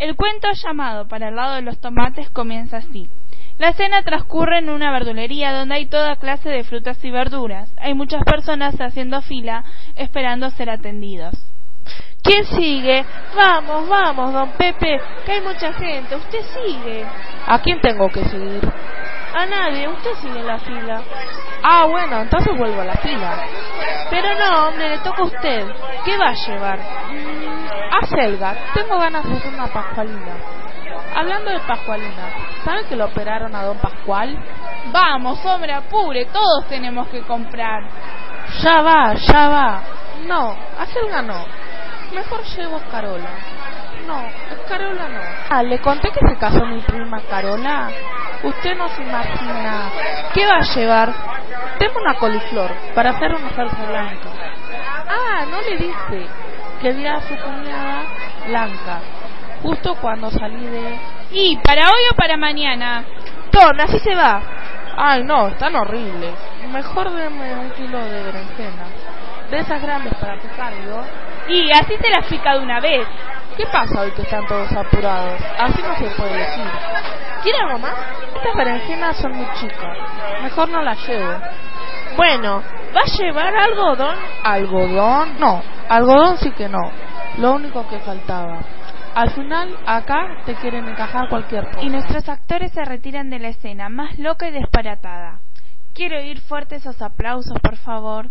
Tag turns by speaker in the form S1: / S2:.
S1: El cuento llamado Para el lado de los tomates comienza así. La escena transcurre en una verdulería donde hay toda clase de frutas y verduras. Hay muchas personas haciendo fila esperando ser atendidos.
S2: ¿Quién sigue? Vamos, vamos, don Pepe, que hay mucha gente. Usted sigue.
S3: ¿A quién tengo que seguir?
S2: A nadie, usted sigue en la fila.
S3: Ah, bueno, entonces vuelvo a la fila.
S2: Pero no, hombre, le toca a usted. ¿Qué va a llevar?
S3: Mm, a Selga, tengo ganas de hacer una pascualina. Hablando de pascualina, ¿saben que lo operaron a don Pascual?
S1: Vamos, hombre, apure, todos tenemos que comprar.
S3: Ya va, ya va. No, a Selga no. Mejor llevo a Carola. No, Carola no. Ah, le conté que se casó mi prima Carola. Usted no se imagina. ¿Qué va a llevar? Tengo una coliflor para hacer una salsa blanca. Ah, no le dije que vi a su cuñada blanca. Justo cuando salí de...
S1: ¿Y para hoy o para mañana?
S2: Tome, así se va.
S3: Ay, no, están horribles. Mejor deme un kilo de berenjena. De esas grandes para picarlo.
S1: Y así se las pica de una vez.
S3: ¿Qué pasa hoy que están todos apurados? Así no se puede elegir.
S2: ¿Quiere algo más?
S3: Estas berenjenas son muy chicas. Mejor no las llevo.
S2: Bueno, ¿va a llevar algodón?
S3: ¿Algodón? No, algodón sí que no. Lo único que faltaba. Al final, acá te quieren encajar cualquier cosa.
S1: Y nuestros actores se retiran de la escena, más loca y disparatada. Quiero oír fuertes esos aplausos, por favor.